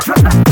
Trust